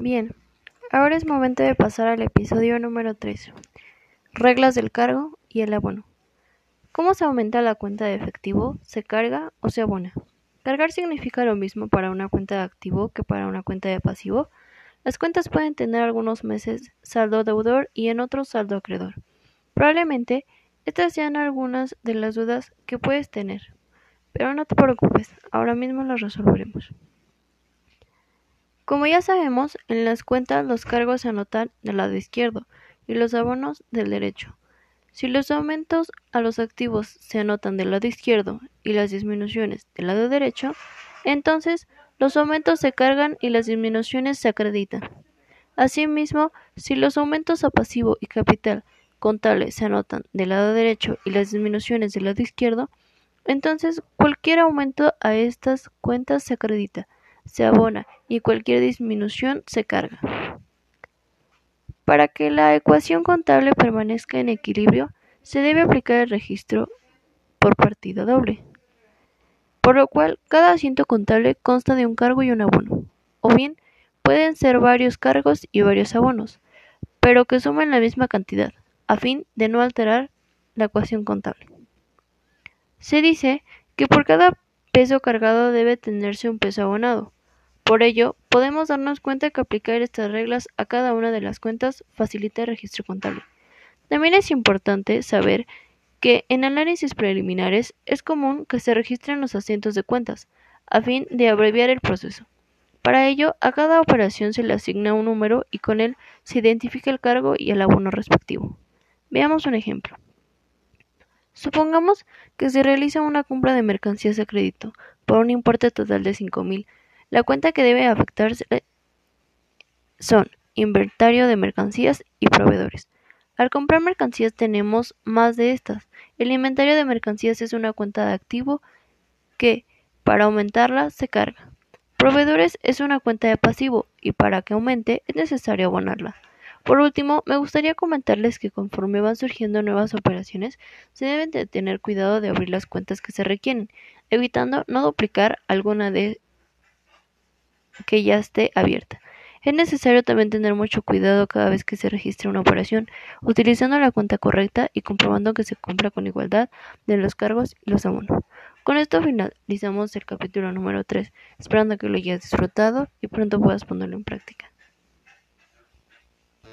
Bien, ahora es momento de pasar al episodio número 3. Reglas del cargo y el abono. ¿Cómo se aumenta la cuenta de efectivo? ¿Se carga o se abona? ¿Cargar significa lo mismo para una cuenta de activo que para una cuenta de pasivo? Las cuentas pueden tener algunos meses saldo deudor y en otros saldo acreedor. Probablemente estas sean algunas de las dudas que puedes tener. Pero no te preocupes, ahora mismo las resolveremos. Como ya sabemos, en las cuentas los cargos se anotan del lado izquierdo y los abonos del derecho. Si los aumentos a los activos se anotan del lado izquierdo y las disminuciones del lado derecho, entonces los aumentos se cargan y las disminuciones se acreditan. Asimismo, si los aumentos a pasivo y capital contable se anotan del lado derecho y las disminuciones del lado izquierdo, entonces cualquier aumento a estas cuentas se acredita se abona y cualquier disminución se carga. Para que la ecuación contable permanezca en equilibrio, se debe aplicar el registro por partida doble, por lo cual cada asiento contable consta de un cargo y un abono, o bien pueden ser varios cargos y varios abonos, pero que sumen la misma cantidad, a fin de no alterar la ecuación contable. Se dice que por cada peso cargado debe tenerse un peso abonado, por ello, podemos darnos cuenta que aplicar estas reglas a cada una de las cuentas facilita el registro contable. También es importante saber que en análisis preliminares es común que se registren los asientos de cuentas, a fin de abreviar el proceso. Para ello, a cada operación se le asigna un número y con él se identifica el cargo y el abono respectivo. Veamos un ejemplo. Supongamos que se realiza una compra de mercancías a crédito por un importe total de 5.000 la cuenta que debe afectarse son inventario de mercancías y proveedores. Al comprar mercancías tenemos más de estas. El inventario de mercancías es una cuenta de activo que, para aumentarla, se carga. Proveedores es una cuenta de pasivo y para que aumente es necesario abonarla. Por último, me gustaría comentarles que conforme van surgiendo nuevas operaciones, se deben de tener cuidado de abrir las cuentas que se requieren, evitando no duplicar alguna de que ya esté abierta. Es necesario también tener mucho cuidado cada vez que se registre una operación, utilizando la cuenta correcta y comprobando que se cumpla con igualdad de los cargos y los abonos. Con esto finalizamos el capítulo número 3, esperando que lo hayas disfrutado y pronto puedas ponerlo en práctica.